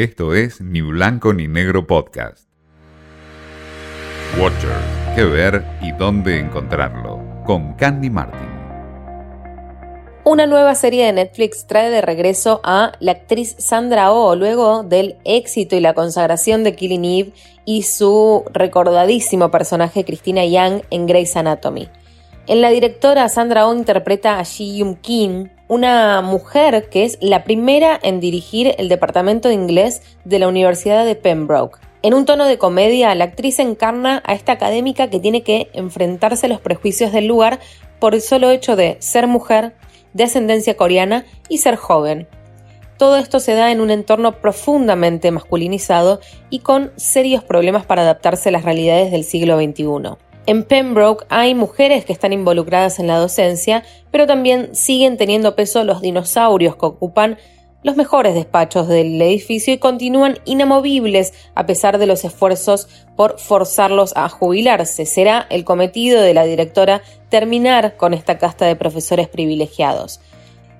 Esto es Ni Blanco ni Negro Podcast. Watchers, qué ver y dónde encontrarlo. Con Candy Martin. Una nueva serie de Netflix trae de regreso a la actriz Sandra Oh luego del éxito y la consagración de Killing Eve y su recordadísimo personaje Christina Yang en Grey's Anatomy. En la directora Sandra Oh interpreta a Ji Yum Kim, una mujer que es la primera en dirigir el departamento de inglés de la Universidad de Pembroke. En un tono de comedia, la actriz encarna a esta académica que tiene que enfrentarse a los prejuicios del lugar por el solo hecho de ser mujer, de ascendencia coreana y ser joven. Todo esto se da en un entorno profundamente masculinizado y con serios problemas para adaptarse a las realidades del siglo XXI. En Pembroke hay mujeres que están involucradas en la docencia, pero también siguen teniendo peso los dinosaurios que ocupan los mejores despachos del edificio y continúan inamovibles a pesar de los esfuerzos por forzarlos a jubilarse. Será el cometido de la directora terminar con esta casta de profesores privilegiados.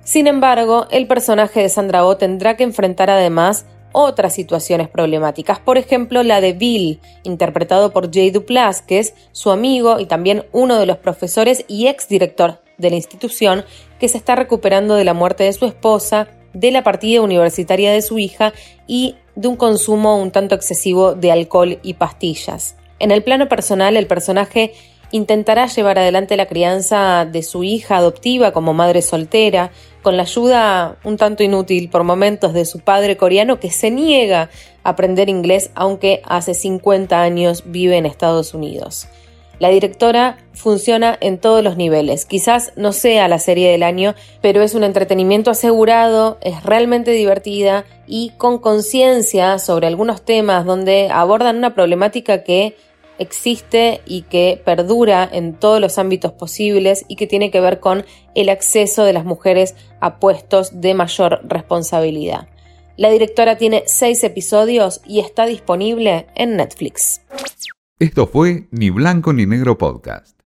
Sin embargo, el personaje de Sandra Oh tendrá que enfrentar además otras situaciones problemáticas. Por ejemplo, la de Bill, interpretado por Jay Duplas, que es su amigo y también uno de los profesores y ex director de la institución, que se está recuperando de la muerte de su esposa, de la partida universitaria de su hija y de un consumo un tanto excesivo de alcohol y pastillas. En el plano personal, el personaje intentará llevar adelante la crianza de su hija adoptiva como madre soltera, con la ayuda un tanto inútil por momentos de su padre coreano que se niega a aprender inglés aunque hace 50 años vive en Estados Unidos. La directora funciona en todos los niveles. Quizás no sea la serie del año, pero es un entretenimiento asegurado, es realmente divertida y con conciencia sobre algunos temas donde abordan una problemática que existe y que perdura en todos los ámbitos posibles y que tiene que ver con el acceso de las mujeres a puestos de mayor responsabilidad. La directora tiene seis episodios y está disponible en Netflix. Esto fue Ni Blanco ni Negro Podcast.